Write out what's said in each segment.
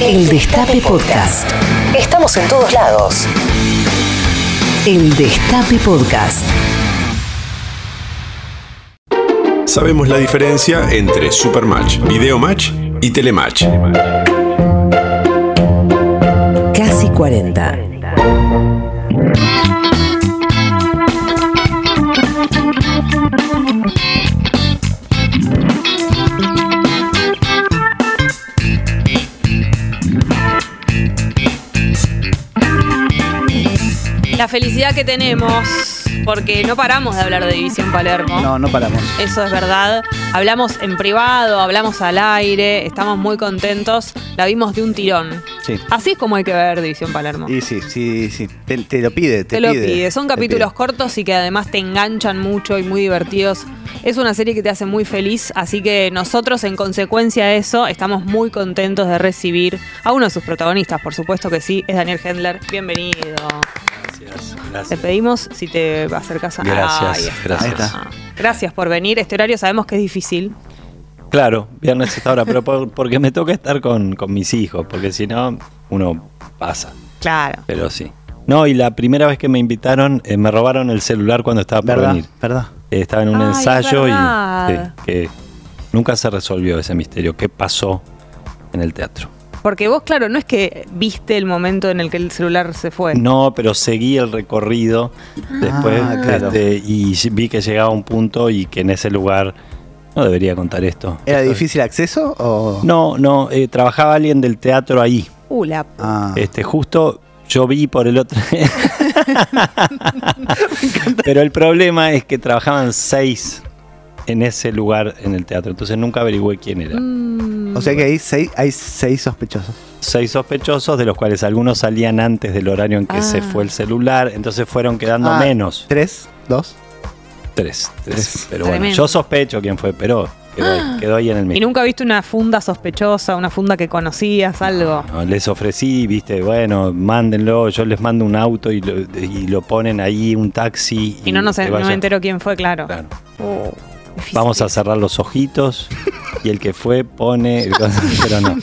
El Destape Podcast. Estamos en todos lados. El Destape Podcast. Sabemos la diferencia entre Supermatch, Videomatch y Telematch. Casi 40. La felicidad que tenemos, porque no paramos de hablar de División Palermo. No, no paramos. Eso es verdad. Hablamos en privado, hablamos al aire, estamos muy contentos. La vimos de un tirón. Sí. Así es como hay que ver División Palermo. Y sí, sí, sí. Te, te lo pide, te, te lo pide. pide. Son capítulos pide. cortos y que además te enganchan mucho y muy divertidos. Es una serie que te hace muy feliz, así que nosotros en consecuencia de eso estamos muy contentos de recibir a uno de sus protagonistas, por supuesto que sí, es Daniel Hendler. Bienvenido. Gracias, Te pedimos si te acercas a... Gracias, está. gracias. Ah, Gracias por venir. Este horario sabemos que es difícil. Claro, viernes a esta hora, pero por- porque me toca estar con, con mis hijos, porque si no, uno pasa. Claro. Pero sí. No, y la primera vez que me invitaron, eh, me robaron el celular cuando estaba por ¿Verdad? venir. ¿Verdad? Eh, estaba en un Ay, ensayo y verdad. que nunca se resolvió ese misterio. ¿Qué pasó en el teatro? Porque vos, claro, no es que viste el momento en el que el celular se fue. No, pero seguí el recorrido después Ah, claro. este, y vi que llegaba un punto y que en ese lugar no debería contar esto. ¿Era difícil acceso o...? No, no, eh, trabajaba alguien del teatro ahí. Uh, la- Ah, Este, justo yo vi por el otro. Pero el problema es que trabajaban seis en ese lugar en el teatro. Entonces nunca averigüé quién era. Mm. o sea que hay seis, hay seis sospechosos. Seis sospechosos, de los cuales algunos salían antes del horario en que Ah. se fue el celular. Entonces fueron quedando Ah, menos. ¿Tres? ¿Dos? Tres. tres. Tres. Pero bueno, yo sospecho quién fue, pero quedó, ahí- quedó ahí en el ¿Y mismo. nunca viste una funda sospechosa, una funda que conocías, algo? No, les ofrecí, viste, bueno, mándenlo, yo les mando un auto y lo, y lo ponen ahí, un taxi. Y no, no, sé, que no me entero quién fue, claro. Claro. Uh, difícil. Vamos a cerrar los ojitos y el que fue pone. Pero no,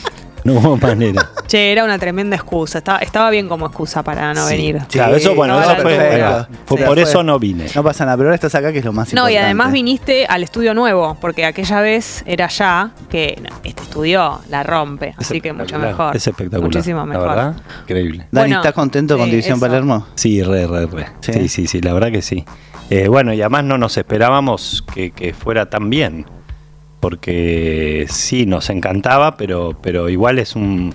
no hubo manera. Che, era una tremenda excusa. Estaba, estaba bien como excusa para no Sí. venir. Sí, Claro, eso, bueno, eso fue. Sí. por Fue. eso no vine. No pasa nada, pero ahora estás acá que es lo más No, importante. y además viniste al estudio nuevo, porque aquella vez era ya que no, este estudio la rompe, así que mucho mejor. Es espectacular. Muchísimo mejor. La verdad, increíble. Dani, Bueno, ¿estás contento con eh, División eso. Palermo? Sí, re, re, re. ¿Sí? Sí, sí, sí, la verdad que sí. Eh, bueno, y además no nos esperábamos que, que fuera tan bien. Porque sí, nos encantaba, pero, pero igual es un,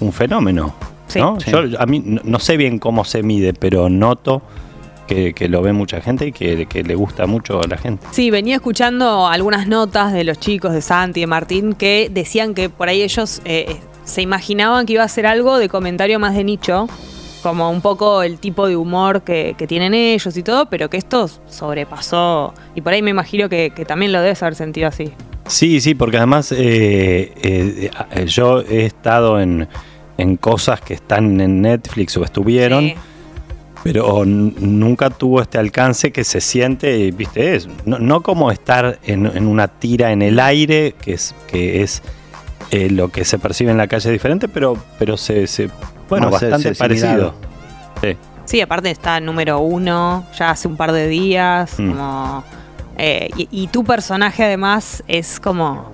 un fenómeno. Sí. ¿no? Sí. Yo a mí no, no sé bien cómo se mide, pero noto que, que lo ve mucha gente y que, que le gusta mucho a la gente. Sí, venía escuchando algunas notas de los chicos de Santi y de Martín que decían que por ahí ellos eh, se imaginaban que iba a ser algo de comentario más de nicho, como un poco el tipo de humor que, que tienen ellos y todo, pero que esto sobrepasó. Y por ahí me imagino que, que también lo debes haber sentido así. Sí, sí, porque además eh, eh, eh, yo he estado en, en cosas que están en Netflix o estuvieron. Sí. pero nunca tuvo este alcance que se siente, viste, es no, no como estar en, en una tira en el aire, que es, que es eh, lo que se percibe en la calle diferente, pero, pero se, se- bueno, bastante parecido. Sí. Sí, aparte está número uno, ya hace un par de días, Mm. como... eh, y, y tu personaje además es como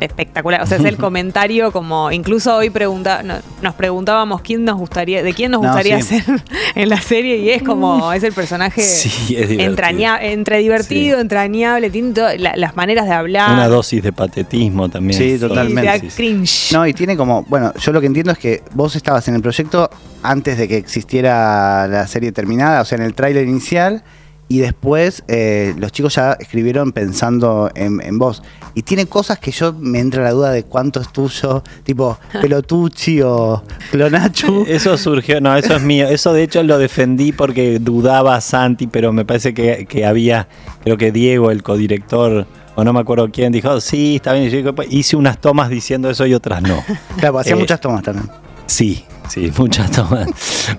espectacular. O sea, es el comentario como... Incluso hoy pregunta, no- nos preguntábamos quién nos gustaría, de quién nos No, gustaría sí. ser en la serie y es como... Es el personaje Sí, es divertido. entraña- entre divertido, entrañable, tiene to- la- las maneras de hablar. Una dosis de patetismo también. Sí, totalmente. cringe. No, y tiene como, bueno, yo lo que entiendo es que vos estabas en el proyecto antes de que existiera la serie terminada, o sea, en el tráiler inicial, y después eh, los chicos ya escribieron pensando en, en vos. Y tiene cosas que yo me entra la duda de cuánto es tuyo, tipo Pelotucci o Clonachu. Eso surgió, no, eso es mío. Eso de hecho lo defendí porque dudaba a Santi, pero me parece que, que había, creo que Diego, el codirector, o no me acuerdo quién, dijo, sí, está bien. Y yo pues, hice unas tomas diciendo eso y otras no. Claro, hacía Eh, muchas tomas también. Sí, sí, muchas tomas.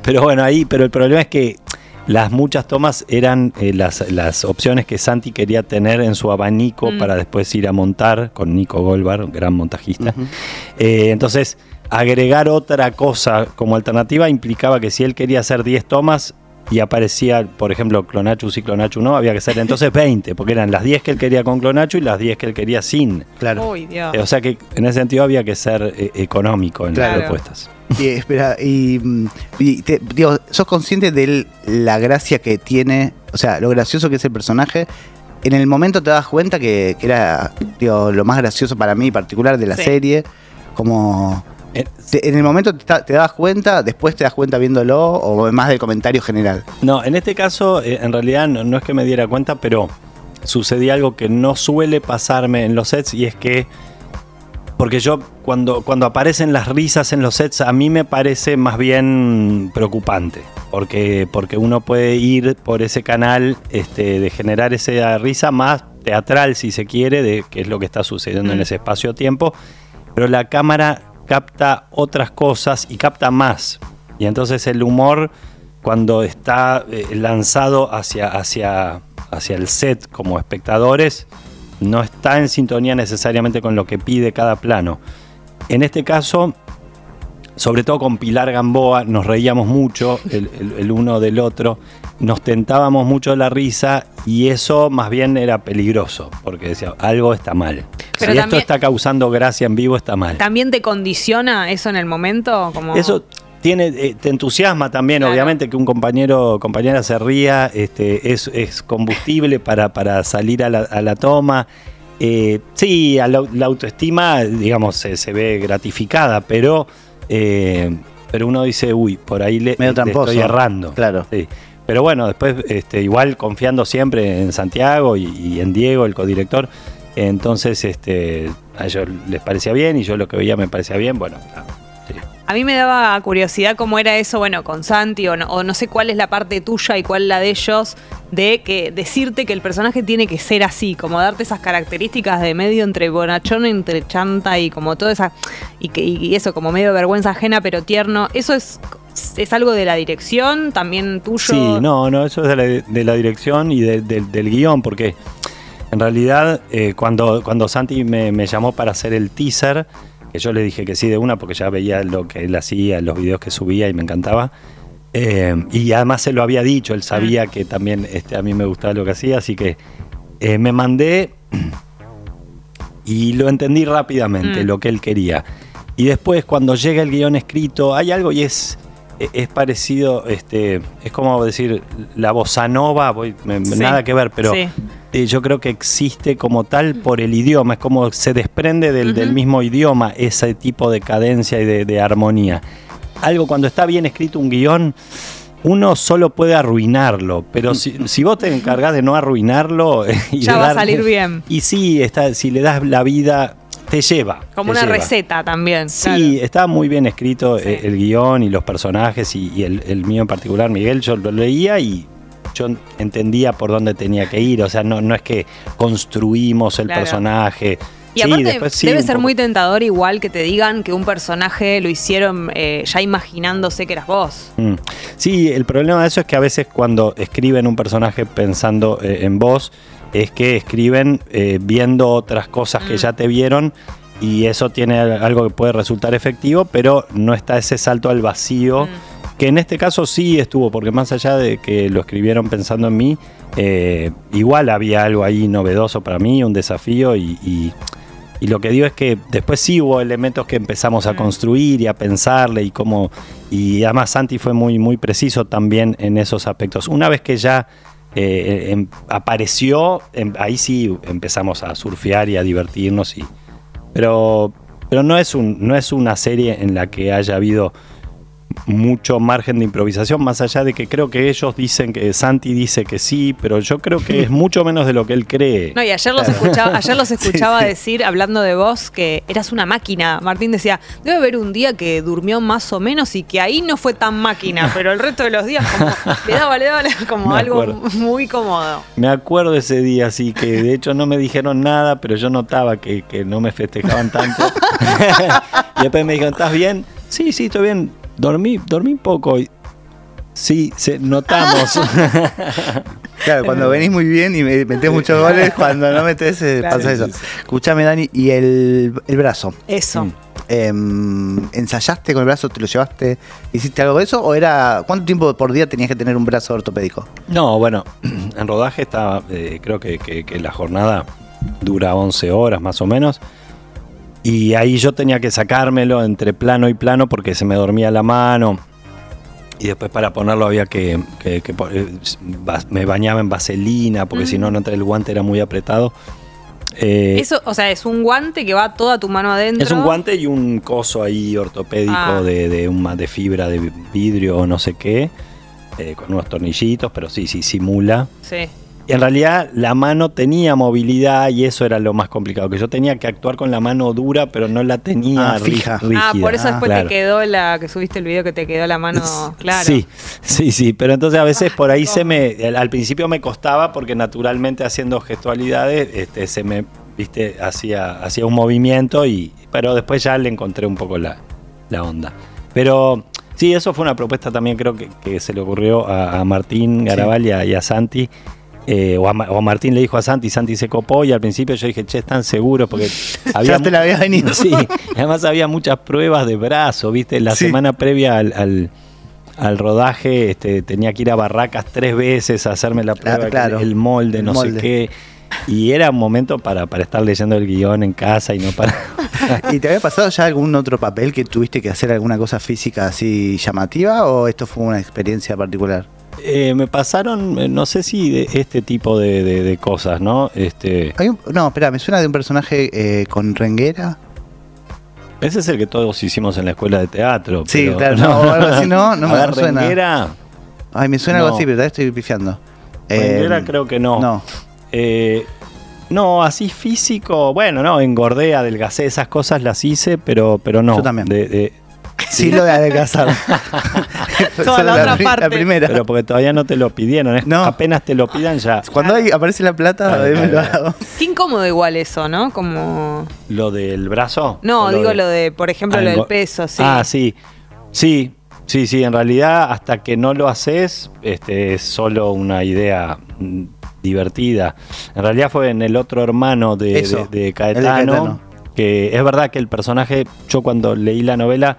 Pero bueno, ahí, pero el problema es que las muchas tomas eran eh, las, las opciones que Santi quería tener en su abanico Mm. para después ir a montar con Nico Golbar, un gran montajista. Eh, entonces, agregar otra cosa como alternativa implicaba que si él quería hacer 10 tomas y aparecía, por ejemplo, Clonachu sí, Clonachu no, había que hacer entonces 20, porque eran las 10 que él quería con Clonachu y las 10 que él quería sin. Claro. Uy, Dios. O sea que en ese sentido había que ser eh, económico en Claro. las propuestas. Y, espera, y, y te- digo, ¿sos consciente de la gracia que tiene, o sea, lo gracioso que es el personaje? En el momento te das cuenta que, que era digo, lo más gracioso para mí particular de la Sí. serie, como... Eh, en el momento te, das cuenta, después te das cuenta viéndolo, o más del comentario general. No, en este caso, eh, en realidad no, no es que me diera cuenta, pero sucedía algo que no suele pasarme en los sets y es que, porque yo cuando, cuando aparecen las risas en los sets, a mí me parece más bien preocupante, porque, porque uno puede ir por ese canal este, de generar esa risa más teatral, si se quiere, de qué es lo que está sucediendo en ese espacio-tiempo, pero la cámara capta otras cosas y capta más. Y entonces el humor, cuando está eh, lanzado hacia, hacia, hacia el set como espectadores, no está en sintonía necesariamente con lo que pide cada plano. En este caso, sobre todo con Pilar Gamboa, nos reíamos mucho el, el- el uno del otro, nos tentábamos mucho la risa y eso más bien era peligroso, porque decía, algo está mal. Pero si esto está causando gracia en vivo, está mal. ¿También te condiciona eso en el momento? Como... Eso tiene, eh, te entusiasma también, Claro. obviamente, que un compañero o compañera se ría, este, es, es combustible para, para salir a la, a la toma. Eh, sí, a la, la autoestima, digamos, se, se ve gratificada, pero, eh, pero uno dice, uy, por ahí le, Medio le tramposo. estoy errando. Claro. Sí. Pero bueno, después este, igual confiando siempre en Santiago y, y en Diego, el codirector. Entonces, este, a ellos les parecía bien y yo lo que veía me parecía bien. Bueno, sí. A mí me daba curiosidad cómo era eso, bueno, con Santi, o no, o no sé cuál es la parte tuya y cuál la de ellos, de que decirte que el personaje tiene que ser así, como darte esas características de medio entre bonachón, entre chanta y como toda esa. Y, que, y eso, como medio vergüenza ajena, pero tierno. ¿Eso es, es algo de la dirección, también tuyo? Sí, no, no, eso es de la, de la dirección y de- de- del guion, porque en realidad eh, cuando, cuando Santi me, me llamó para hacer el teaser, que yo le dije que sí de una porque ya veía lo que él hacía, los videos que subía y me encantaba. eh, y además se lo había dicho, él sabía que también este, a mí me gustaba lo que hacía, así que eh, me mandé y lo entendí rápidamente, Mm. lo que él quería. Y después cuando llega el guion escrito, hay algo y es, es parecido, este, es como decir, la bossa nova, voy- me- Sí. nada que ver, pero Sí. eh, yo creo que existe como tal por el idioma, es como se desprende del, del mismo idioma ese tipo de cadencia y de, de armonía. Algo cuando está bien escrito un guion, uno solo puede arruinarlo, pero si, si vos te encargás de no arruinarlo y Ya de va a salir bien. Y sí, está, si le das la vida, te lleva. Como te una lleva. receta también. Sí, está muy bien escrito Sí. eh, el guion y los personajes y, y el, el mío en particular, Miguel, yo lo leía y yo entendía por dónde tenía que ir, o sea, no, no es que construimos el Claro. personaje. Y Sí, aparte después sí, debe ser poco- muy tentador igual que te digan que un personaje lo hicieron eh, ya imaginándose que eras vos. Mm. Sí, el problema de eso es que a veces cuando escriben un personaje pensando eh, en vos, es que escriben eh, viendo otras cosas que Mm. ya te vieron y eso tiene al- algo que puede resultar efectivo, pero no está ese salto al vacío, Mm. que en este caso sí estuvo, porque más allá de que lo escribieron pensando en mí, eh, igual había algo ahí novedoso para mí, un desafío y... y- y lo que digo es que después sí hubo elementos que empezamos a Mm. construir y a pensarle y cómo. Y además Santi fue muy, muy preciso también en esos aspectos. Una vez que ya eh, em- apareció, em- ahí sí empezamos a surfear y a divertirnos. Y, pero pero no, es un, no es una serie en la que haya habido mucho margen de improvisación, más allá de que creo que ellos dicen que Santi dice que sí, pero yo creo que es mucho menos de lo que él cree. No, y ayer los escuchaba, ayer los escuchaba sí. decir, hablando de vos, que eras una máquina. Martín decía, debe haber un día que durmió más o menos y que ahí no fue tan máquina, pero el resto de los días como le daba, le daba, como algo muy cómodo. Me acuerdo ese día, así que de hecho no me dijeron nada, pero yo notaba que, que no me festejaban tanto. y después me dijeron, ¿estás bien? Sí, sí, estoy bien. Dormí, dormí poco. Y, sí, se, notamos. Claro, cuando venís muy bien y me- metés muchos goles, cuando no metés eh, Claro. pasa eso. Escuchame, Dani, y el, el brazo. Eso. Mm. em, ¿ensayaste con el brazo? ¿Te lo llevaste? ¿Hiciste algo de eso? ¿O era cuánto tiempo por día tenías que tener un brazo ortopédico? No, bueno, en rodaje está, eh, creo que, que- que la jornada dura 11 horas más o menos. Y ahí yo tenía que sacármelo entre plano y plano porque se me dormía la mano. Y después para ponerlo había que, que- que eh, me bañaba en vaselina porque si no, no el guante era muy apretado. Eh, Eso, o sea, es un guante que va toda tu mano adentro. es un guante y un coso ahí ortopédico Ah. de, de, un ma- de fibra de vidrio o no sé qué, eh, con unos tornillitos, pero sí, sí, simula. Sí. Y en realidad la mano tenía movilidad y eso era lo más complicado, que yo tenía que actuar con la mano dura, pero no la tenía Ah, fija. rígida. Ah, por eso después claro. te quedó la que subiste el video que te quedó la mano, claro. Sí, sí, sí, pero entonces a veces Ah, por ahí se me, al, principio me costaba porque naturalmente haciendo gestualidades, este, se me, viste, hacía, hacía un movimiento y, pero después ya le encontré un poco la, la onda. Pero sí, eso fue una propuesta también creo que, que se le ocurrió a, a Martín Garabal y, a, y a Santi. Eh, o, a, Martín le dijo a Santi, Santi se copó y al principio yo dije, che, están seguros porque había... Ya te la habías venido. Sí, además había muchas pruebas de brazo, ¿viste? La Sí. semana previa al, al- al rodaje este, tenía que ir a Barracas tres veces a hacerme la prueba, claro. el molde, El no molde. sé qué. Y era un momento para, para estar leyendo el guion en casa y no para... ¿Y te había pasado ya algún otro papel que tuviste que hacer alguna cosa física así llamativa o esto fue una experiencia particular? Eh, me pasaron, eh, no sé si de este tipo de, de- de cosas, ¿no? Este, Hay un- no, espera, me suena de un personaje eh, con renguera. ese es el que todos hicimos en la escuela de teatro. Sí, pero- claro, no, algo así no, no me ver, suena. Renguera, Ay, me suena algo No. así, pero estoy pifiando. Renguera Eh, creo que no. No. No, así físico, bueno, no, engordé, adelgacé, esas cosas las hice, pero, pero no. Yo también. De- Sí, lo de adelgazar. Toda la otra pri- parte. primera. pero porque todavía no te lo pidieron. No. Apenas te lo pidan ya. Cuando hay- aparece la plata, lo claro. hago. Qué incómodo igual eso, ¿no? Como... ¿Lo del brazo? No, ¿O digo lo de, por ejemplo, Ah, lo del peso, sí. Ah, sí. Sí, sí, sí. En realidad, hasta que no lo haces, este, es solo una idea mm, divertida. En realidad fue en el otro hermano de, de- de el de Caetano, Caetano. que es verdad que el personaje, yo cuando leí la novela,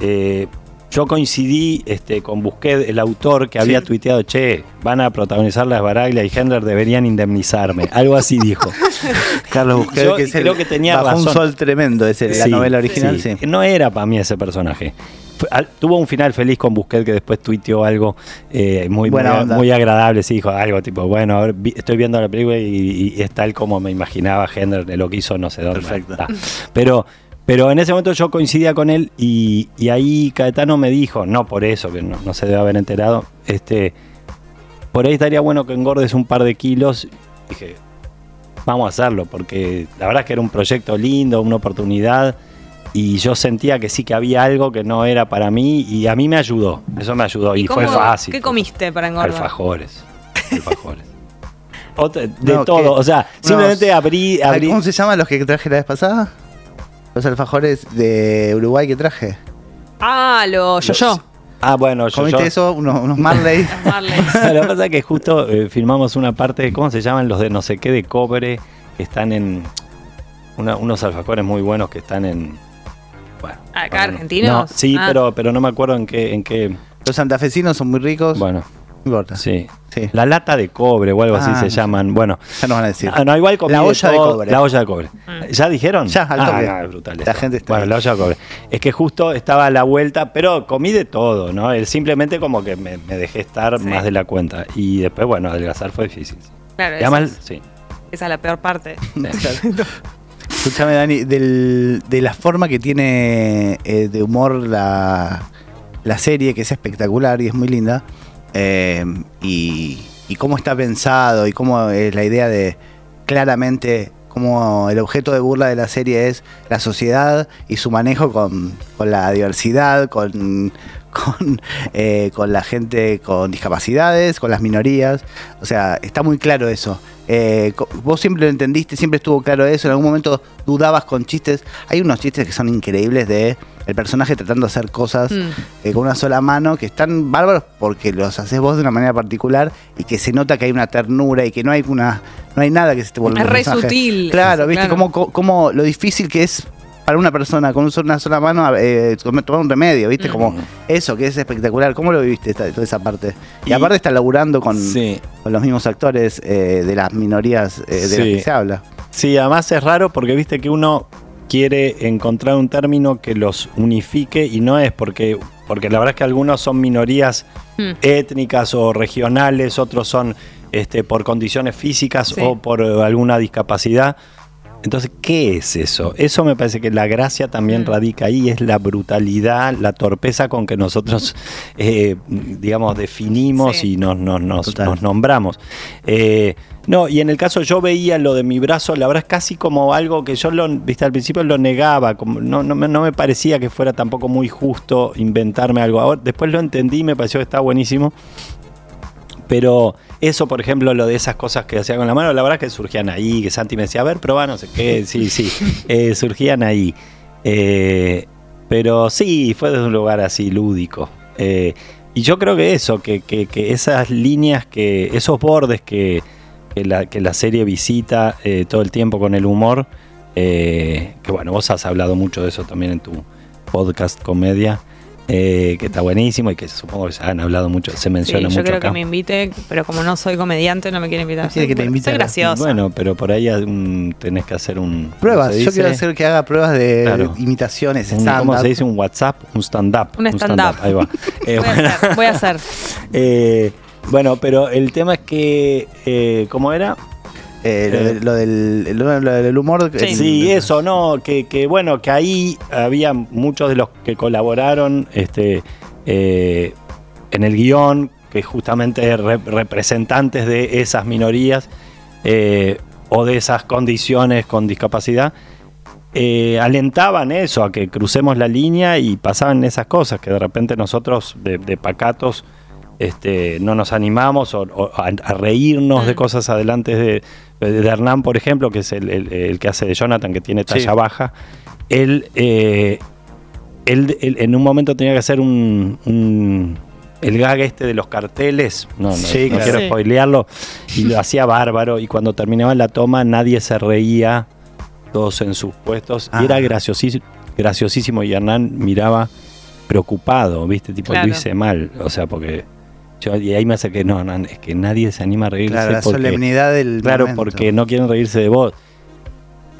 eh, yo coincidí este, con Busquet, el autor, que había Sí. che, van a protagonizar las Baraglia y Hendler, deberían indemnizarme. Algo así dijo. Carlos Y Busquets, yo que es el creo que tenía Bajo un sol tremendo, es el- la novela original, sí. No era para mí ese personaje. Fue- al- tuvo un final feliz con Busquets que después tuiteó algo eh, muy, Buena muy, agradable. Sí, dijo algo tipo, bueno, a ver, vi- estoy viendo la película y, y es tal como me imaginaba Hendler, de lo que hizo no sé dónde. Perfecto. está. Pero, pero en ese momento yo coincidía con él y, y ahí Caetano me dijo, no por eso, que no, no se debe haber enterado, este, por ahí estaría bueno que engordes un par de kilos. Dije, vamos a hacerlo, porque la verdad es que era un proyecto lindo, una oportunidad, y yo sentía que sí que había algo que no era para mí, y a mí me ayudó, eso me ayudó, y, fue cómo- fácil. ¿Qué comiste para engordar? Alfajores, alfajores. Otra- de No, todo, ¿qué? o sea, simplemente Unos- abrí, Ay, abrí ¿Cómo se llaman los que traje la vez pasada? Los alfajores de Uruguay que traje. Ah, lo yo-yo. Ah, bueno, yo, ¿Comiste yo- eso? Unos, unos Marley. Marley. Lo que pasa es que justo eh, filmamos una parte, ¿cómo se llaman los de no sé qué de cobre? Que están en. una- unos alfajores muy buenos que están en. Bueno. ¿Acá, bueno, argentinos? No, sí, Ah. pero, pero no me acuerdo en qué. En qué Los santafesinos son muy ricos. bueno, no importa. sí. Sí. La lata de cobre o algo así Ah, se no sé. llaman. Bueno. Ya nos van a decir. Ah, no, igual comí La olla de todo. cobre. La olla de cobre. Mm. ¿Ya dijeron? Ya, al ah, toque. no, es brutal. La esto. gente está Bueno, ahí. la olla de cobre. Es que justo estaba a la vuelta, pero comí de todo, ¿no? Simplemente como que me, me dejé estar Sí. más de la cuenta. Y después, bueno, adelgazar fue difícil. Claro, Y esa, además, es, sí. esa es la peor parte. Escúchame, Dani, del- de la forma que tiene eh, de humor la, la serie, que es espectacular y es muy linda, eh, y, y cómo está pensado y cómo es la idea de claramente cómo el objeto de burla de la serie es la sociedad y su manejo con, con la diversidad, con, con, eh, con la gente con discapacidades, con las minorías. O sea, está muy claro eso. Eh, vos siempre lo entendiste, siempre estuvo claro eso. En algún momento dudabas con chistes. Hay unos chistes que son increíbles de el personaje tratando de hacer cosas Mm. eh, con una sola mano que están bárbaros porque los haces vos de una manera particular y que se nota que hay una ternura y que no hay una no hay nada que se te vuelva Es re sutil Claro, viste claro. Cómo, cómo lo difícil que es para una persona con una sola mano eh, tomar un remedio, ¿viste? Como eso, que es espectacular. ¿Cómo lo viviste esta- toda esa parte? Y, Y- aparte está laburando con, Sí. con los mismos actores eh, de las minorías eh, de las que se habla. Sí, además es raro porque viste que uno quiere encontrar un término que los unifique y no es porque, porque la verdad es que algunos son minorías Mm. étnicas o regionales, otros son este, por condiciones físicas Sí. o por alguna discapacidad. Entonces, ¿qué es eso? Eso me parece que la gracia también Mm. radica ahí, es la brutalidad, la torpeza con que nosotros, eh, digamos, definimos Sí. y nos, nos, nos- Total. nos nombramos. Eh, no, y en el caso yo veía lo de mi brazo, la verdad es casi como algo que yo lo, viste, al principio lo negaba, como no, no, me, no me parecía que fuera tampoco muy justo inventarme algo. Ahora, después lo entendí, me pareció que está buenísimo. Pero eso, por ejemplo, lo de esas cosas que hacía con la mano, la verdad que surgían ahí, que Santi me decía, a ver, probá, no sé qué, sí, sí, eh, surgían ahí. Eh, pero sí, fue desde un lugar así lúdico. Eh, y yo creo que eso, que, que- que esas líneas, que esos bordes que, que la, la serie visita todo el tiempo con el humor, que bueno, vos has hablado mucho de eso también en tu podcast comedia, eh, que está buenísimo y que supongo que se han hablado mucho, se Sí, menciona yo mucho creo acá. que me invite, pero como no soy comediante, no me quiere invitar. Quiere que te Soy- invite Soy a la- graciosa. Bueno, pero por ahí tenés que hacer un... ¿cómo Pruebas, yo quiero hacer que haga pruebas de Claro. imitaciones, Un- stand ¿Cómo se dice? Un WhatsApp, un stand-up. Un stand-up. Ahí va. Eh, voy, bueno. a hacer, voy a hacer. Eh, bueno, pero el tema es que, eh, ¿cómo era? Eh, lo, de- lo del, lo, lo del humor. Sí. eh, Sí, eso, ¿no? Que, que, bueno, que ahí había muchos de los que colaboraron este, eh, en el guion, que justamente re- representantes de esas minorías eh, o de esas condiciones con discapacidad, eh, alentaban eso, a que crucemos la línea y pasaban esas cosas, que de repente nosotros de, de pacatos este, no nos animamos o, o a, a reírnos de Mm. cosas adelante de, de Hernán, por ejemplo, que es el, el- el que hace de Jonathan, que tiene talla Sí. baja. Él, eh, él, él en un momento tenía que hacer un, un- el gag este de los carteles, no, no, Sí, no claro. quiero Sí. spoilearlo, y lo hacía bárbaro, y cuando terminaba la toma nadie se reía, todos en sus puestos, Ah. y era graciosísimo, graciosísimo, y Hernán miraba preocupado, ¿viste? Tipo, Claro. lo hice mal, o sea, porque yo, y ahí me hace que no, no, es que nadie se anima a reírse Claro, la porque, solemnidad del. claro, momento. porque no quieren reírse de vos.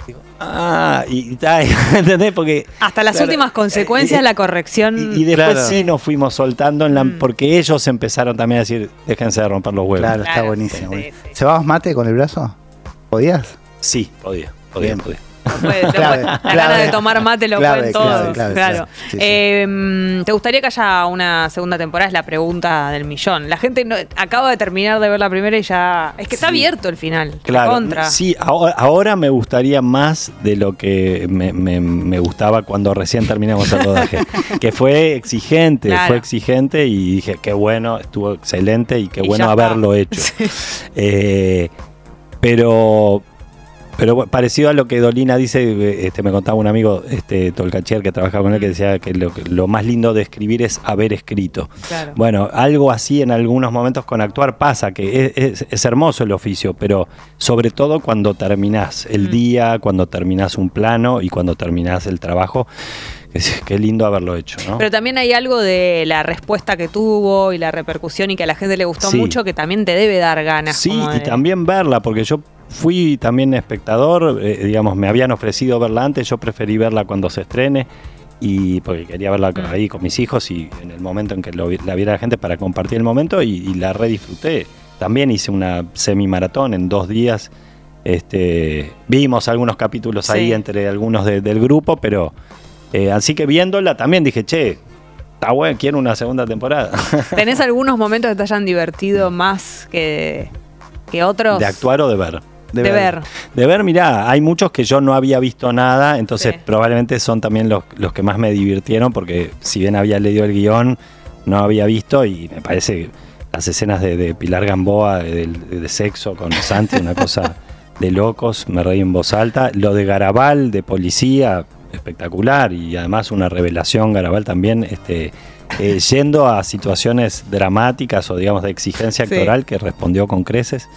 Digo, ah, y, y tal, ¿entendés? Porque Hasta las Claro. últimas consecuencias, Eh, la corrección. y, y después Claro. sí nos fuimos soltando en la, Mm. porque ellos empezaron también a decir, déjense de romper los huevos. Claro, está buenísimo. sí, sí. ¿Cebabas mate con el brazo? ¿Podías? Sí, podía, podía, Bien. podía. Clave, puede- la clave. gana de tomar mate lo Clave, pueden todos. clave, claro. clave. Sí, sí. Eh, ¿Te gustaría que haya una segunda temporada? Es la pregunta del millón. La gente no- acaba de terminar de ver la primera y ya. Es que está Sí. abierto el final. Claro, Contra. sí, ahora, ahora me gustaría más de lo que me, me- me gustaba cuando recién terminamos el rodaje, que fue exigente, Claro. fue exigente y dije, qué bueno, estuvo excelente y qué Y bueno haberlo hecho. Eh, pero pero parecido a lo que Dolina dice, eh, este, me contaba un amigo, este Tolcachier, que trabaja con él, que decía que lo, lo más lindo de escribir es haber escrito. Claro. Bueno, algo así en algunos momentos con actuar pasa, que es, es- es hermoso el oficio, pero sobre todo cuando terminás el Mm. día, cuando terminás un plano y cuando terminás el trabajo. Qué lindo haberlo hecho, ¿no? Pero también hay algo de la respuesta que tuvo y la repercusión y que a la gente le gustó Sí. mucho que también te debe dar ganas. Sí, como y también verla, porque yo fui también espectador, eh, digamos, me habían ofrecido verla antes, yo preferí verla cuando se estrene, y porque quería verla Mm. ahí con mis hijos y en el momento en que lo la viera la gente para compartir el momento y, y la redisfruté. También hice una semi-maratón en dos días. Este, vimos algunos capítulos ahí entre algunos de- del grupo, pero eh, así que viéndola también dije, che, está bueno, quiero una segunda temporada. ¿Tenés algunos momentos que te hayan divertido más que, que otros? de actuar o de ver. De, ver. De ver, mirá, hay muchos que yo no había visto nada, entonces Sí. probablemente son también los, los que más me divirtieron, porque si bien había leído el guion, no había visto y me parece las escenas de, de Pilar Gamboa de, de- de sexo con Santi, una cosa de locos, me reí en voz alta. Lo de Garabal, de policía, espectacular y además una revelación Garabal también, este, eh, yendo a situaciones dramáticas o digamos de exigencia Sí. actoral que respondió con creces.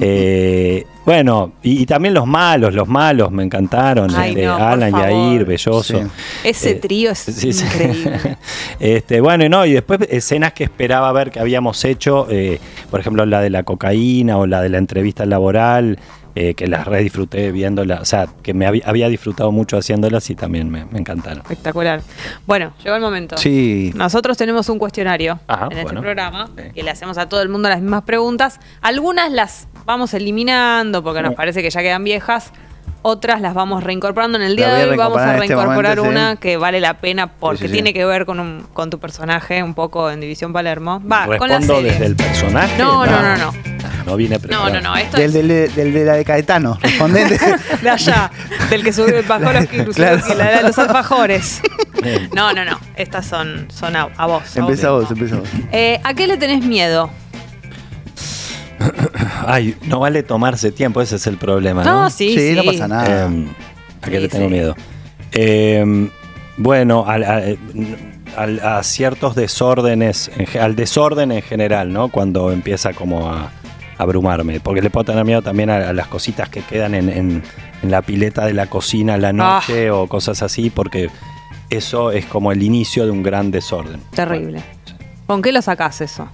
Eh, bueno, y, y también los malos, los malos me encantaron, Ay, este, no, Alan. Yair, Belloso. Sí. Ese Eh, trío es Sí, increíble. este, bueno, y no, y después escenas que esperaba ver que habíamos hecho, por ejemplo, la de la cocaína o la de la entrevista laboral, eh, que las re disfruté viéndolas, o sea, que me había, había disfrutado mucho haciéndolas y también me, me encantaron. Espectacular. Bueno, llegó el momento. Sí. Nosotros tenemos un cuestionario Ajá, en este bueno. programa Sí. que le hacemos a todo el mundo las mismas preguntas. Algunas las vamos eliminando porque nos parece que ya quedan viejas. Otras las vamos reincorporando. En el día de hoy vamos a reincorporar este sí. una que vale la pena porque Sí, sí, sí. tiene que ver con, un- con tu personaje un poco en División Palermo. Va, con la ¿Respondo serie. desde el personaje? No, no, no, no. No vine No, preparado. no, no. Esto Del, es del, del de la de Caetano. Respondente. de allá, del que subió, bajó los Claro. que la de los alfajores. Bien. No, no, no. Estas son, son a, a vos. a Empieza vos vos, empieza vos. Eh, ¿A qué le tenés miedo? Ay, no vale tomarse tiempo, ese es el problema, ¿no? No, sí, Sí, sí. no pasa nada. Eh, ¿A qué Sí, le tengo sí. miedo? Eh, bueno, a, a ciertos desórdenes, al desorden en general, ¿no? Cuando empieza como a abrumarme. Porque le puedo tener miedo también a, a las cositas que quedan en, en- en la pileta de la cocina a la noche o cosas así, porque eso es como el inicio de un gran desorden. Terrible. ¿Con qué lo sacás eso?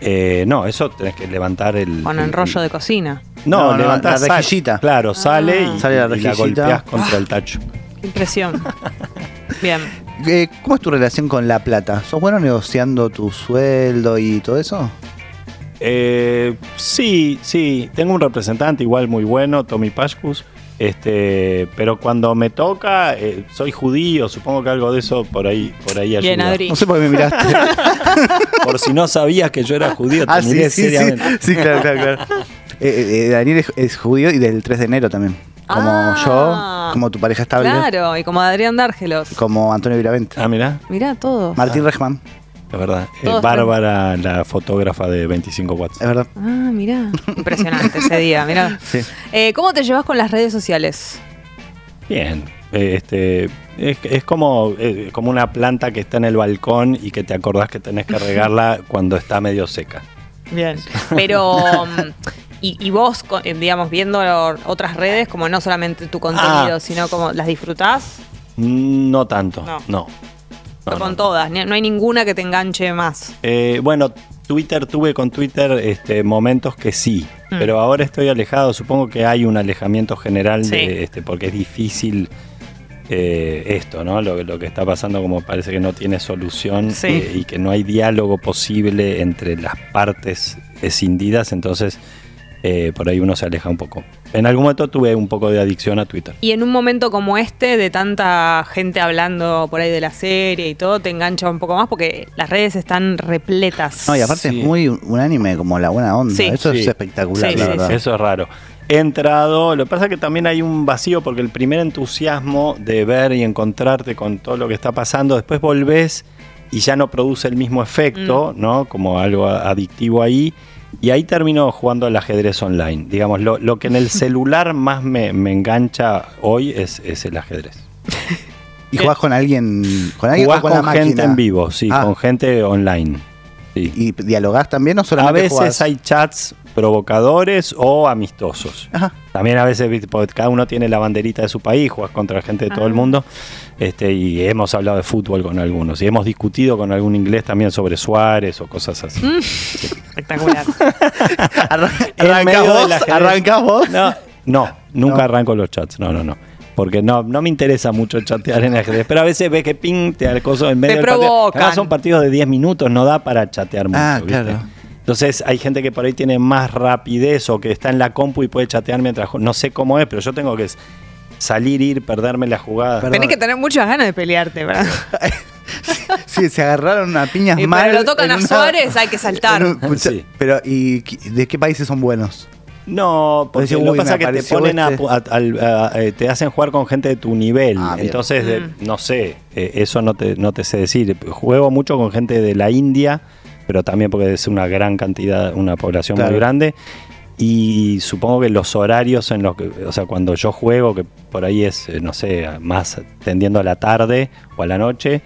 Eh, no, eso tenés que levantar el. Con el- enrollo de cocina. No, No, no, levantás la sal- rejillita. Claro, sale Ah. y, Sale la y la golpeás contra el tacho. Qué impresión. Bien. Eh, ¿Cómo es tu relación con la plata? ¿Sos bueno negociando tu sueldo y todo eso? Eh, sí, sí, tengo un representante igual muy bueno, Tommy Pashkus. Este, pero cuando me toca, eh, soy judío, supongo que algo de eso por ahí, por ahí Bien, ayuda. Adri. No sé por qué me miraste. Por si no sabías que yo era judío, te ah, miré sí, sí, sí. seriamente. Sí, claro, claro, claro. Eh, eh, Daniel es, es judío y del 3 de enero también. Como Ah. yo, como tu pareja estable, Claro, y como Adrián Dárgelos. como Antonio Viravente. Ah, mirá, Mirá todo. Martín Rejman, es verdad. Eh, Bárbara, la fotógrafa de 25 watts. es verdad. Ah, mirá. Impresionante ese día, mirá. Sí. Eh, ¿Cómo te llevas con las redes sociales? Bien. eh, Este, es, es como, eh, como una planta que está en el balcón y que te acordás que tenés que regarla cuando está medio seca. Bien. Pero, mm, y, y vos, digamos, viendo otras redes, como no solamente tu contenido, Ah. sino como las disfrutás, No tanto, No. no. No, con no. todas, no hay ninguna que te enganche más. Eh, bueno, Twitter, tuve con Twitter este, momentos que sí, Mm. pero ahora estoy alejado. Supongo que hay un alejamiento general Sí. de, este, porque es difícil eh, esto, ¿no? Lo, lo que está pasando como parece que no tiene solución Sí. eh, y que no hay diálogo posible entre las partes escindidas, entonces eh, por ahí uno se aleja un poco. En algún momento tuve un poco de adicción a Twitter. Y en un momento como este, de tanta gente hablando por ahí de la serie y todo, te engancha un poco más porque las redes están repletas. No, y aparte Sí. es muy unánime como la buena onda. Sí. Eso Sí. es espectacular, Sí, la sí, verdad. Eso es raro. He entrado, lo que pasa es que también hay un vacío porque el primer entusiasmo de ver y encontrarte con todo lo que está pasando, después volvés y ya no produce el mismo efecto, Mm. ¿no? Como algo adictivo ahí. Y ahí termino jugando al ajedrez online. Digamos, lo, lo que en el celular más me, me engancha hoy es, es el ajedrez. ¿Y jugás con alguien, con alguien Jugás o con, con, la gente máquina? en vivo, sí, Ah. con gente online. Sí. ¿Y dialogás también o A solamente veces jugás? hay chats provocadores o amistosos. Ajá. También a veces, ¿viste? porque cada uno tiene la banderita de su país, juegas contra gente de todo el Ah. mundo. Este, y hemos hablado de fútbol con algunos. Y hemos discutido con algún inglés también sobre Suárez o cosas así. Mm. Espectacular. Arran- ¿Arrancás vos? No, no, nunca No. arranco los chats. No, no, no. Porque no, no me interesa mucho chatear en ajedrez. Pero a veces ves que ping, te acoso en medio Te del partido. Además son partidos de 10 minutos, no da para chatear mucho. Ah, ¿viste? claro. Entonces hay gente que por ahí tiene más rapidez o que está en la compu y puede chatear mientras... No sé cómo es, pero yo tengo que salir, ir, perderme la jugada. Perdón. Tenés que tener muchas ganas de pelearte, ¿verdad? Sí, se agarraron a piñas Y mal. pero lo tocan a una- Suárez, hay que saltar. un- escucha, Sí. Pero, ¿y de qué países son buenos? No, porque Decís, lo "Uy, que pasa que te ponen a, este". pu- a- a- eh, te hacen jugar con gente de tu nivel. Ah. Entonces, de- Mm. no sé, eh, eso no te, no te sé decir. Juego mucho con gente de la India, pero también porque es una gran cantidad, una población Claro. muy grande. Y supongo que los horarios en los que, o sea, cuando yo juego, que por ahí es, eh, no sé, más tendiendo a la tarde o a la noche,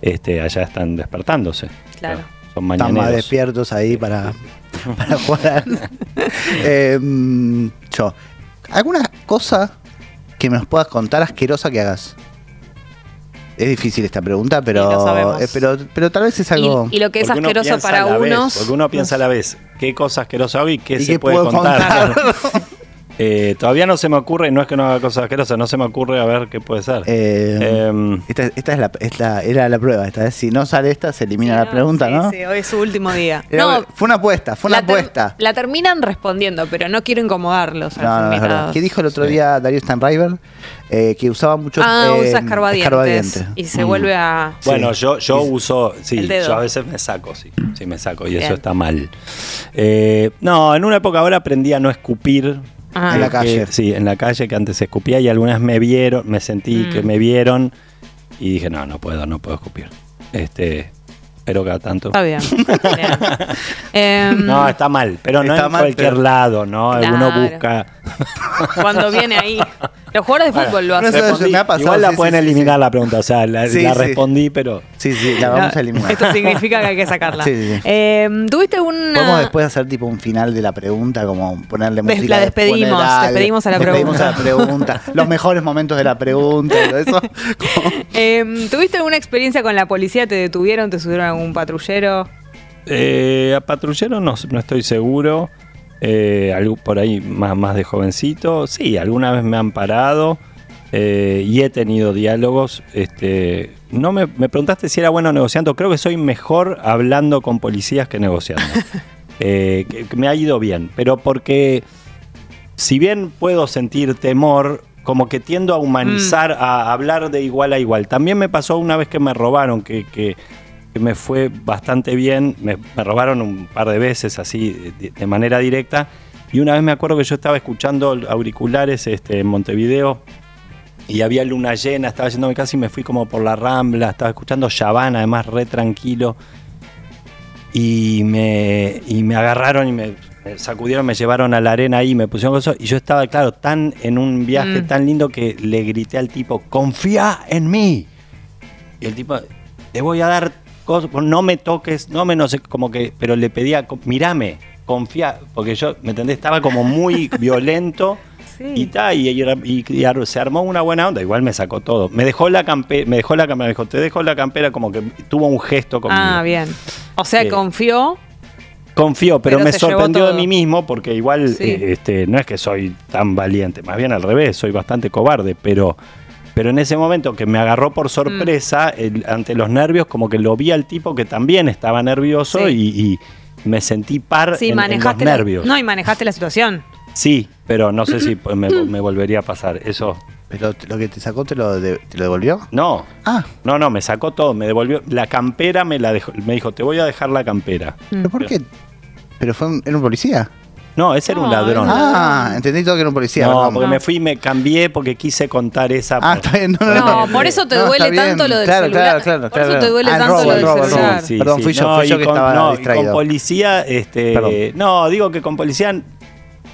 este, allá están despertándose. Claro. Son Están más mañaneros. despiertos ahí para, para jugar. Eh, mm, yo, ¿alguna cosa que me nos puedas contar asquerosa que hagas? Es difícil esta pregunta, pero, eh, pero, pero tal vez es algo. Y, y lo que es Porque uno asqueroso piensa para a la vez, unos. porque uno piensa a la vez qué cosa asquerosa hago y qué ¿Y se qué puede contar? Eh, todavía no se me ocurre, no es que no haga cosas asquerosas, no se me ocurre a ver qué puede ser. Eh, Em, esta, esta es la, es la- era la prueba. Esta vez, si no sale esta, se elimina la pregunta, sí, ¿no? Sí, hoy es su último día. Era- no, fue una apuesta, fue una la ter- apuesta. La terminan respondiendo, pero no quiero incomodarlos a No, los no, invitados. ¿Qué dijo el otro Sí. día Darío Stanriver? Eh, que usaba mucho Ah, eh, usa escarbadientes. Y se Mm. vuelve a. Bueno, Sí. yo, yo uso, sí, El dedo. yo a veces me saco, sí, sí me saco y Bien. eso está mal. Eh, no, en una época ahora aprendí a no escupir. Ah. En la calle. que- sí, en la calle que antes escupía y algunas me vieron, me sentí Mm. que me vieron y dije, no, no puedo, no puedo escupir. Este, pero cada tanto. Está bien. Bien. Em, No, está mal, pero no Está en mal, cualquier pero- lado, ¿no? Claro. Uno busca. Cuando viene ahí. Los jugadores de fútbol lo no hacen. Respondí. me ha pasado, Igual la sí, pueden sí, eliminar sí. la pregunta, o sea, la, Sí, la sí. respondí, pero Sí, sí, la vamos No, a eliminar. Esto significa que hay que sacarla. Sí, sí, sí. Em, ¿Tuviste una. Podemos después hacer tipo un final de la pregunta, como ponerle Des- música. la despedimos, del algo, despedimos a la despedimos pregunta. a la pregunta, los mejores momentos de la pregunta, y todo eso. Em, ¿Tuviste alguna experiencia con la policía? ¿Te detuvieron? ¿Te subieron a algún patrullero? Eh, a patrullero no, no estoy seguro. Eh, algo por ahí más, más de jovencito. Sí, alguna vez me han parado eh, y he tenido diálogos. Este, no me, me preguntaste si era bueno negociando. Creo que soy mejor hablando con policías que negociando. Que- que me ha ido bien, pero porque si bien puedo sentir temor, como que tiendo a humanizar, a hablar de igual a igual. También me pasó una vez que me robaron, que me fue bastante bien. Me, me robaron un par de veces así, de, de manera directa. Y una vez me acuerdo que yo estaba escuchando auriculares este, en Montevideo y había luna llena, estaba yendo a mi casa y me fui como por la rambla, estaba escuchando Shabana, además re tranquilo. Y me, y me agarraron y me, me sacudieron, me llevaron a la arena ahí, me pusieron cosas. Y yo estaba, claro, tan en un viaje Mm. tan lindo que le grité al tipo, confía en mí. Y el tipo, te voy a dar cosas, no me toques, no me no sé, como que, pero le pedía, mirame, confía, porque yo, ¿me entendés? Estaba como muy violento. Sí. Y, ta, y, y- se armó una buena onda, igual me sacó todo. Me dejó la campera, me dejó la campera, me dijo, te dejo la campera, como que tuvo un gesto conmigo. Ah, bien. O sea, Eh, confió. Confió, pero, Pero me sorprendió de mí mismo porque igual Sí. eh, este, no es que soy tan valiente, más bien al revés, soy bastante cobarde, pero, pero en ese momento que me agarró por sorpresa, Mm. el- ante los nervios, como que lo vi al tipo que también estaba nervioso Sí. y, y me sentí par Sí, en, en los la- nervios. no, y manejaste la situación. Sí, pero no sé si me, me volvería a pasar. Eso, Pero lo que te sacó te lo, de- te lo devolvió. no, Ah, no, no, me sacó todo, me devolvió. La campera me la dejó, me dijo, te voy a dejar la campera. ¿pero por qué? Pero fue un, era un policía. No, ese era un No, ladrón. Ah, entendí todo que era un policía. no, perdón. porque No. me fui y me cambié porque quise contar esa. Ah, está bien. No, no, No, no. por eso te No, duele tanto lo del claro, celular. Claro, claro, Por eso claro. te duele Ah, tanto robo, lo el del robo, el robo. celular. Perdón, fui yo, no, fui yo que con, estaba no, distraído. con policía, este, Perdón. no, digo que con policía,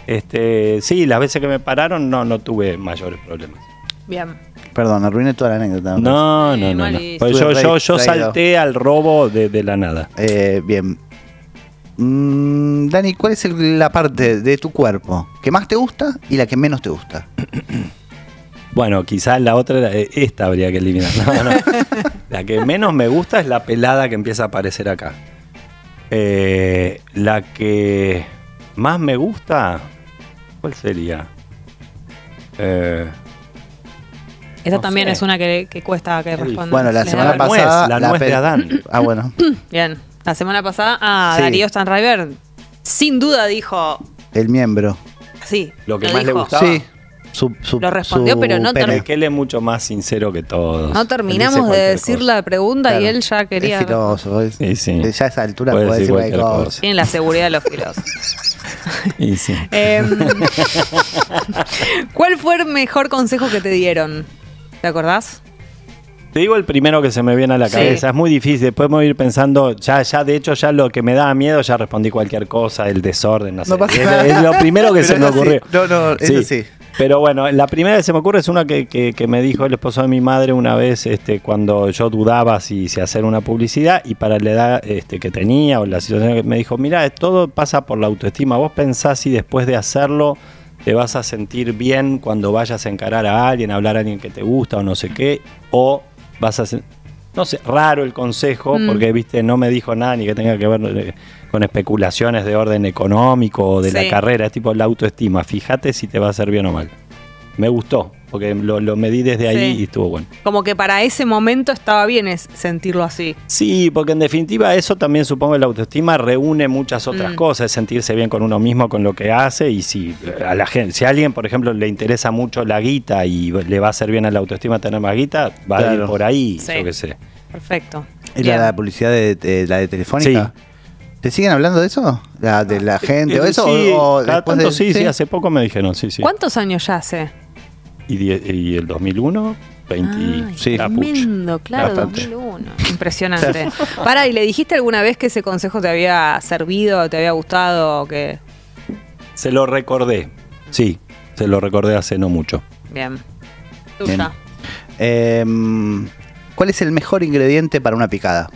este, sí, las veces que me pararon no, no tuve mayores problemas. Bien. Perdón, arruiné toda la anécdota. No, Sí, no, no. no. malísimo. Pues yo, yo, yo salté al robo de, de la nada. Eh, bien. Mm, Dani, ¿cuál es el- la parte de tu cuerpo que más te gusta y la que menos te gusta? Bueno, quizás la otra, era- eh, esta habría que eliminar. No, no. La que menos me gusta es la pelada que empieza a aparecer acá. Eh, la que más me gusta, ¿cuál sería? Eh, Esa No también sé. es una que, que cuesta que responda. Bueno, la semana da- nuez, pasada. la nuez de Adán. Ah, bueno. Bien. La semana pasada, ah, Sí. Darío Stanriver sin duda dijo El miembro. sí. Lo que más le dijo. gustaba. Sí. Su, su- Lo respondió, su pero no pene. Es que él es mucho más sincero que todos. No terminamos de decir cosa. la pregunta y Claro. él ya quería. Es filoso. es- Sí, sí. Ya a esa altura Puede decir cualquier cosa. Tienen la seguridad de los filosos. Y sí. Em, ¿Cuál fue el mejor consejo que te dieron? ¿Te acordás? Te digo el primero que se me viene a la Sí. cabeza. Es muy difícil. Después me voy a ir pensando. Ya, ya, de hecho, ya lo que me daba miedo, ya respondí cualquier cosa, el desorden, no sé. No pasa es, nada. es lo primero que Pero se me sí. ocurrió. No, no, eso sí. Pero bueno, la primera que se me ocurre es una que, que- que me dijo el esposo de mi madre una vez este, cuando yo dudaba si, si hacer una publicidad y para la edad este, que tenía o la situación que me dijo, mira, todo pasa por la autoestima. Vos pensás si después de hacerlo te vas a sentir bien cuando vayas a encarar a alguien, a hablar a alguien que te gusta o no sé qué, o vas a... No sé, raro el consejo, Mm. porque, viste, no me dijo nada ni que tenga que ver eh, con especulaciones de orden económico o de Sí. la carrera, es tipo la autoestima. Fíjate si te va a hacer bien o mal. Me gustó, porque lo, lo medí desde ahí Sí. y estuvo bueno. Como que para ese momento estaba bien es sentirlo así. Sí, porque en definitiva eso también supongo que la autoestima reúne muchas otras Mm. cosas, es sentirse bien con uno mismo, con lo que hace y si a la gente, si a alguien, por ejemplo, le interesa mucho la guita y le va a hacer bien a la autoestima tener más guita, va a ir por ahí, Sí. yo qué sé. Perfecto. ¿Es Bien. la, la publicidad de, de- la de Telefónica? Sí. ¿Te siguen hablando de eso? La, ¿De la gente o Eh, eso? sí, o, o cada después tanto de- sí, sí, hace poco me dijeron, sí, sí. ¿Cuántos años ya hace? Y, die- y el 2001, 20, Ay, sí. tremendo, claro, Bastante. 2001. Impresionante. Para, ¿y le dijiste alguna vez que ese consejo te había servido, te había gustado? Que... Se lo recordé, sí, se lo recordé hace no mucho. Bien. Bien. Tuya. Em, ¿Cuál es el mejor ingrediente para una picada?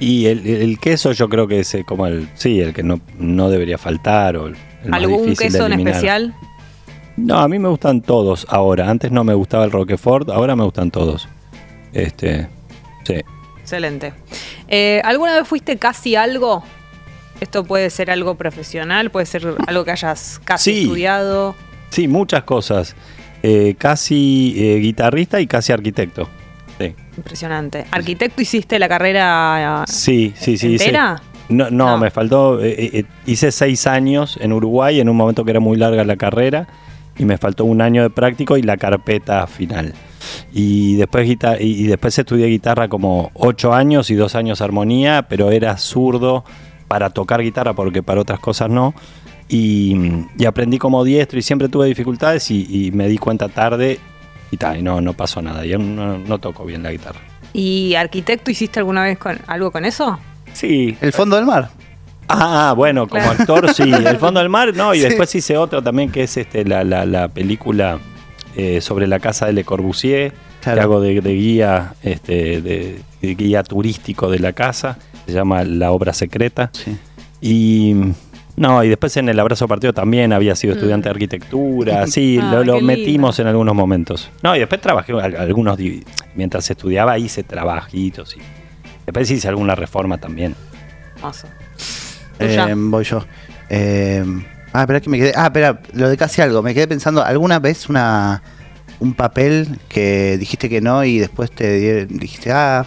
Y el, el queso yo creo que es eh, como el, sí, el que no, no debería faltar o el, el más ¿Algún de queso en especial? No, a mí me gustan todos ahora. Antes no me gustaba el Roquefort, ahora me gustan todos. Este, sí. Excelente. Eh, ¿Alguna vez fuiste casi algo? Esto puede ser algo profesional, puede ser algo que hayas casi Sí. estudiado. Sí, muchas cosas. Eh, casi eh, guitarrista y casi arquitecto. Sí, Impresionante. ¿Arquitecto hiciste la carrera sí, sí. sí hice- entera? No, no, No. me faltó. eh, eh, hice seis años en Uruguay en un momento que era muy larga la carrera y me faltó un año de práctico y la carpeta final. Y después, y, después estudié guitarra como ocho años y dos años armonía, pero era zurdo para tocar guitarra porque para otras cosas no. Y, y aprendí como diestro y siempre tuve dificultades y, y me di cuenta tarde y, ta, y no, no pasó nada. Yo no, no toco bien la guitarra. ¿Y arquitecto hiciste alguna vez con algo con eso? Sí, ¿El fondo del mar? Ah, bueno, como Claro. actor sí. El fondo del mar, no. Y Sí. después hice otro también que es este la, la, la película eh, sobre la casa de Le Corbusier. Claro. Que hago de, de guía, este, de, de guía turístico de la casa. Se llama La Obra Secreta. Sí. Y no, y después en el abrazo partido también había sido estudiante de arquitectura. Sí, Ah, lo, lindo. metimos en algunos momentos. No, y después trabajé al- algunos mientras estudiaba hice trabajitos y después hice alguna reforma también. Em, voy yo. Em, ah, espera que me quedé. Ah, espera, lo de casi algo. Me quedé pensando, ¿alguna vez una un papel que dijiste que no y después te di- dijiste, ah,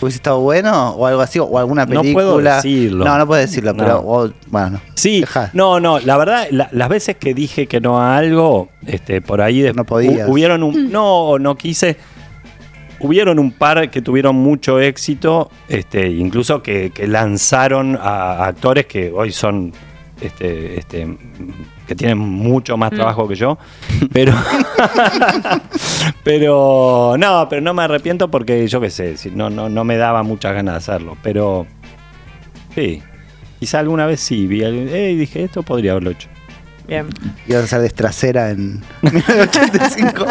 hubiese estado bueno? O algo así, o alguna No película. puedo decirlo. No, no puedo decirlo, No. pero o- bueno. Sí, Dejá. no, no, la verdad, la- las veces que dije que no a algo, este, por ahí No podías. hu- hubieron un, no, no quise, hubieron un par que tuvieron mucho éxito, este, incluso que, que lanzaron a, a actores que hoy son, este, este, que tienen mucho más Mm. trabajo que yo, pero, pero, no, pero no me arrepiento porque yo qué sé, no, no, no me daba muchas ganas de hacerlo, pero, sí. Quizá alguna vez sí, vi eh, y dije, esto podría haberlo hecho. Bien. Ibas a ser destracera en 1985.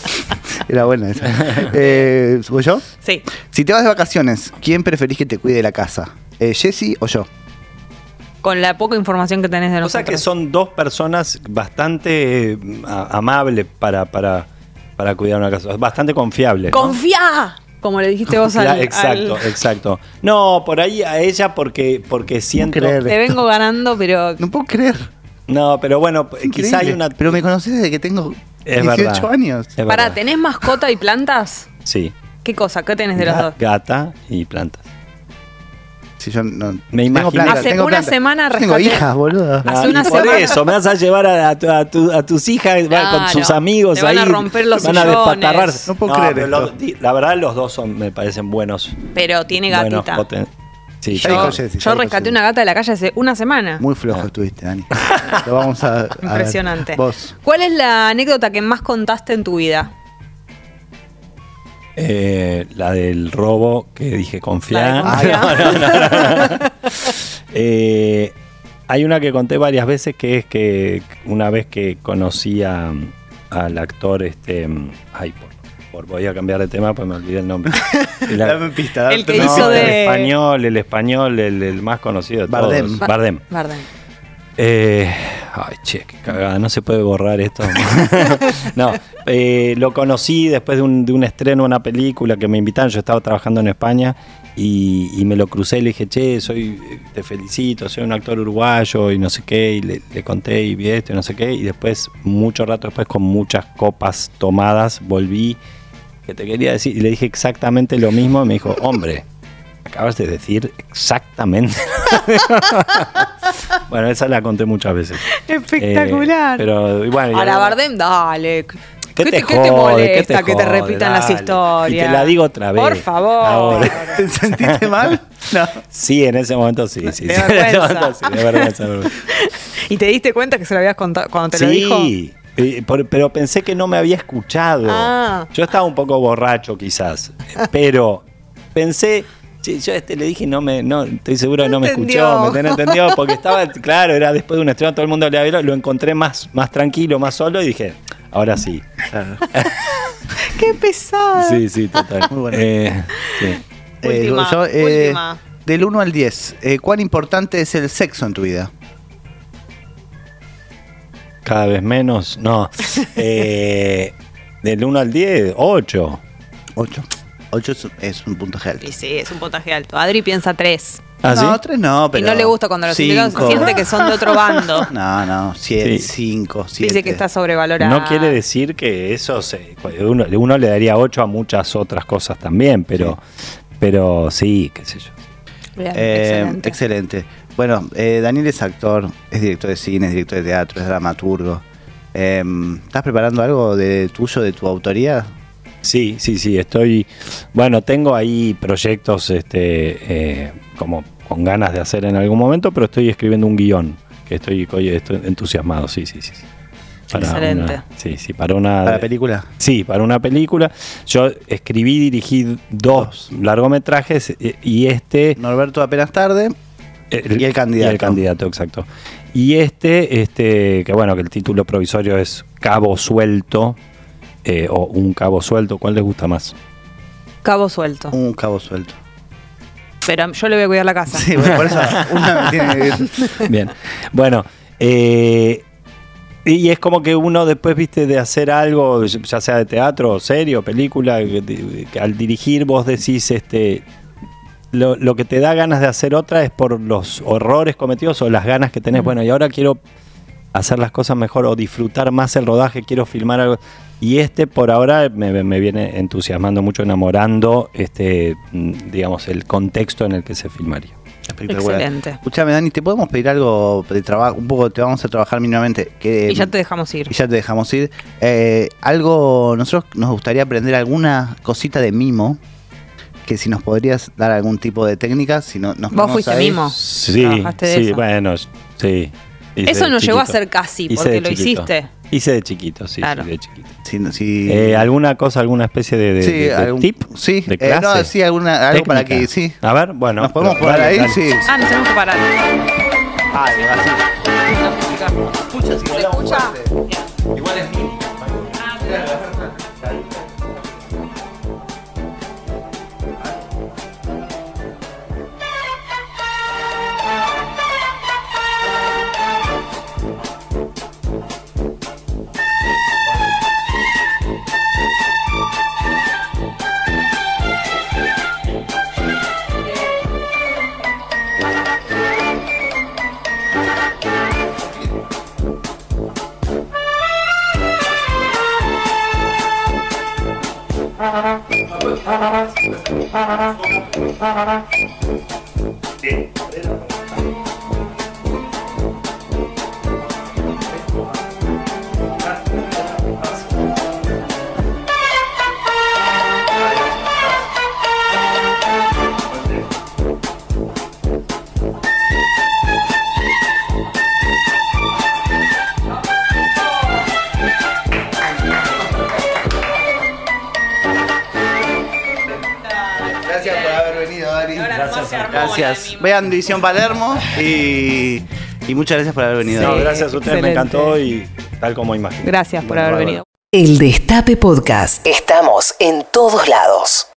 Era buena esa. Eh, ¿Voy yo? Sí. Si te vas de vacaciones, ¿quién preferís que te cuide la casa? Eh, ¿Jessy o yo? Con la poca información que tenés de O nosotros. sea que son dos personas bastante eh, a- amables para, para, para cuidar una casa, bastante confiables. ¿no? ¡Confía! Como le dijiste vos al, Cla- exacto, al- exacto. No, por ahí a ella porque, porque siento... creer. Te vengo ganando, pero No puedo creer. No, pero bueno, quizá hay una... Pero me conoces desde que tengo Es 18 verdad. años. Es Pará, verdad. ¿tenés mascota y plantas? Sí, ¿Qué cosa? ¿Qué tenés de los Ga- dos? gata y plantas. Si yo no, Me tengo imaginé- plantas, Hace tengo una plantas. semana Yo Tengo rescaté- hijas, boludo. Hace Ah, una y por semana- eso, me vas a llevar a, a tu- a tu- a tus hijas va, Claro, con sus amigos te van ahí. a romper los van a sillones. despatarrarse. No puedo creer pero esto. los- di- la verdad, los dos son, me parecen buenos. Pero tiene buenos gatita. poten- sí, yo dijo Jessy, ya yo dijo rescaté una gata de la calle hace una semana. Muy flojo estuviste, Dani. Lo vamos a, a ver. Impresionante. Vos. ¿Cuál es la anécdota que más contaste en tu vida? Eh, la del robo que dije confiar. La de confiar. Eh, hay una que conté varias veces que es que una vez que conocí a- al actor este ay por, por- voy a cambiar de tema pues me olvidé el nombre La- Dame pista. El que hizo pista. el de- español el español el, el más conocido de Bardem. todos Ba- Bardem Bardem. Eh, ay, che, qué cagada, no se puede borrar esto. no, eh, lo conocí después de un, de un estreno de una película que me invitaron. Yo estaba trabajando en España y, y me lo crucé y le dije, che, soy, te felicito, soy un actor uruguayo y no sé qué. Y le, le conté y vi esto y no sé qué. Y después, mucho rato después, con muchas copas tomadas, volví. Que te quería decir, y le dije exactamente lo mismo. Y me dijo, hombre, acabas de decir exactamente. bueno, esa la conté muchas veces. Espectacular. Eh, pero bueno, Ahora, ahora- Bardem, dale. ¿Qué te molesta ¿Qué que te repitan las historias? Y te la digo otra vez. Por favor. Ahora. ¿Te sentiste mal? No. Sí, en ese momento sí, sí. De sí. En ese vergüenza. momento sí, de vergüenza, de vergüenza. ¿Y te diste cuenta que se lo habías contado cuando te lo dijo? Sí, eh, por- pero pensé que no me había escuchado. Ah. Yo estaba un poco borracho quizás, pero pensé, sí, yo este le dije no me, no, estoy seguro que no, me entendió. escuchó, ¿me entendió? Porque estaba, claro, era después de un estreno, todo el mundo le había lo encontré más, más tranquilo, más solo y dije, ahora sí. ¡Qué pesado! Sí, sí, total. Muy bueno. Eh, sí. Eh, Última, yo, eh, última. Del 1 al 10, eh, ¿cuán importante es el sexo en tu vida? Cada vez menos, no. Eh, del 1 al 10, 8. 8. 8 es, es un puntaje alto. Y sí, es un puntaje alto. Adri piensa tres. ¿Ah, no, sí? 3 no, pero. y no le gusta cuando los invitados siente que son de otro bando. No, no, 7, Sí. 5, 7. Dice que está sobrevalorado. No quiere decir que eso se, uno, uno le daría 8 a muchas otras cosas también, pero pero sí, qué sé yo. Bien, Eh, excelente. excelente. Bueno, eh, Daniel es actor, es director de cine, es director de teatro, es dramaturgo. Eh, ¿Estás preparando algo de tuyo, de tu autoría? Sí, sí, sí, estoy, bueno, tengo ahí proyectos este, eh, como con ganas de hacer en algún momento, pero estoy escribiendo un guion, que estoy, oye, estoy entusiasmado, sí, sí, sí. sí. Excelente. una- sí, sí, para una... ¿Para la película? Sí, para una película. Yo escribí y dirigí dos largometrajes eh, y este... Norberto apenas tarde. Y el candidato. Y el candidato, exacto. Y este, este, que bueno, que el título provisorio es Cabo Suelto eh, o Un Cabo Suelto. ¿Cuál les gusta más? Cabo suelto. Un cabo suelto. Pero yo le voy a cuidar la casa. Sí, bueno, por eso una me tiene que Bien. Bueno, eh, y es como que uno después, viste, de hacer algo, ya sea de teatro, serio, película, que- que al dirigir vos decís, este, lo, lo que te da ganas de hacer otra es por los horrores cometidos o las ganas que tenés. Bueno, y ahora quiero hacer las cosas mejor o disfrutar más el rodaje, quiero filmar algo. Y este por ahora me, me viene entusiasmando mucho, enamorando, este, digamos, el contexto en el que se filmaría. espectacular. Excelente. Escuchame, Dani, ¿te podemos pedir algo de trabajo? Un poco te vamos a trabajar mínimamente. Que, y ya te dejamos ir. y ya te dejamos ir. Eh, algo, nosotros nos gustaría aprender alguna cosita de mimo. Que si nos podrías dar algún tipo de técnica, si no nos Vos fuiste ahí. mimo. Sí, sí, eso. bueno, sí. Hice Eso de no llegó a ser casi, porque lo hiciste. Hice de chiquito, sí, Claro. sí, de chiquito. Si- si- Eh, ¿Alguna cosa, alguna especie de, de- sí, de- de algún- tip? Sí, ¿De eh, clase? no, sí, alguna, algo para Técnica. que. Sí. A ver, bueno. ¿Nos podemos dale, ahí? dale. Sí. Ah, nos tenemos que parar. Ah, así. La música. Escucha, si ¿Se hablamos escucha? fuerte. Igual es mínimo. Uh-huh. Vean División Palermo y, y muchas gracias por haber venido. No, gracias a ustedes, me encantó y tal como imaginé. Gracias por Bueno, haber bárbaro. venido. El Destape Podcast. Estamos en todos lados.